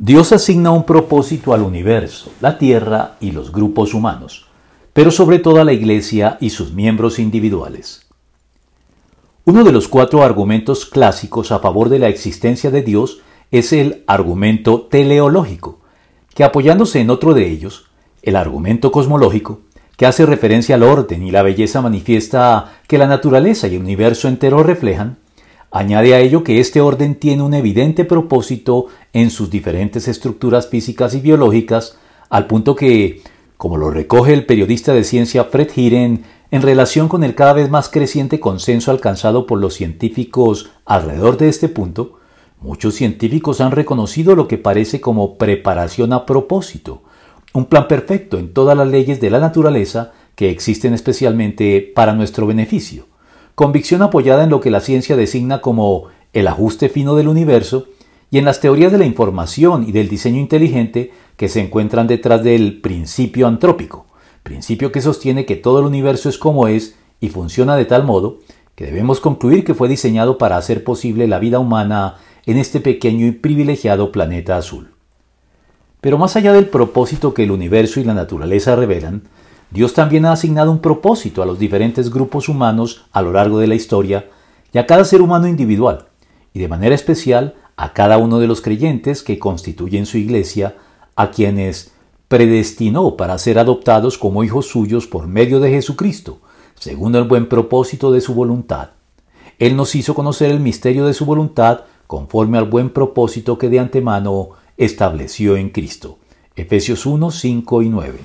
Dios asigna un propósito al universo, la Tierra y los grupos humanos, pero sobre todo a la Iglesia y sus miembros individuales. Uno de los cuatro argumentos clásicos a favor de la existencia de Dios es el argumento teleológico, que apoyándose en otro de ellos, el argumento cosmológico, que hace referencia al orden y la belleza manifiesta que la naturaleza y el universo entero reflejan, Añade a ello que este orden tiene un evidente propósito en sus diferentes estructuras físicas y biológicas, al punto que, como lo recoge el periodista de ciencia Fred Hiren, en relación con el cada vez más creciente consenso alcanzado por los científicos alrededor de este punto, muchos científicos han reconocido lo que parece como preparación a propósito, un plan perfecto en todas las leyes de la naturaleza que existen especialmente para nuestro beneficio convicción apoyada en lo que la ciencia designa como el ajuste fino del universo y en las teorías de la información y del diseño inteligente que se encuentran detrás del principio antrópico, principio que sostiene que todo el universo es como es y funciona de tal modo que debemos concluir que fue diseñado para hacer posible la vida humana en este pequeño y privilegiado planeta azul. Pero más allá del propósito que el universo y la naturaleza revelan, Dios también ha asignado un propósito a los diferentes grupos humanos a lo largo de la historia y a cada ser humano individual, y de manera especial a cada uno de los creyentes que constituyen su iglesia, a quienes predestinó para ser adoptados como hijos suyos por medio de Jesucristo, según el buen propósito de su voluntad. Él nos hizo conocer el misterio de su voluntad conforme al buen propósito que de antemano estableció en Cristo. Efesios 1, 5 y 9.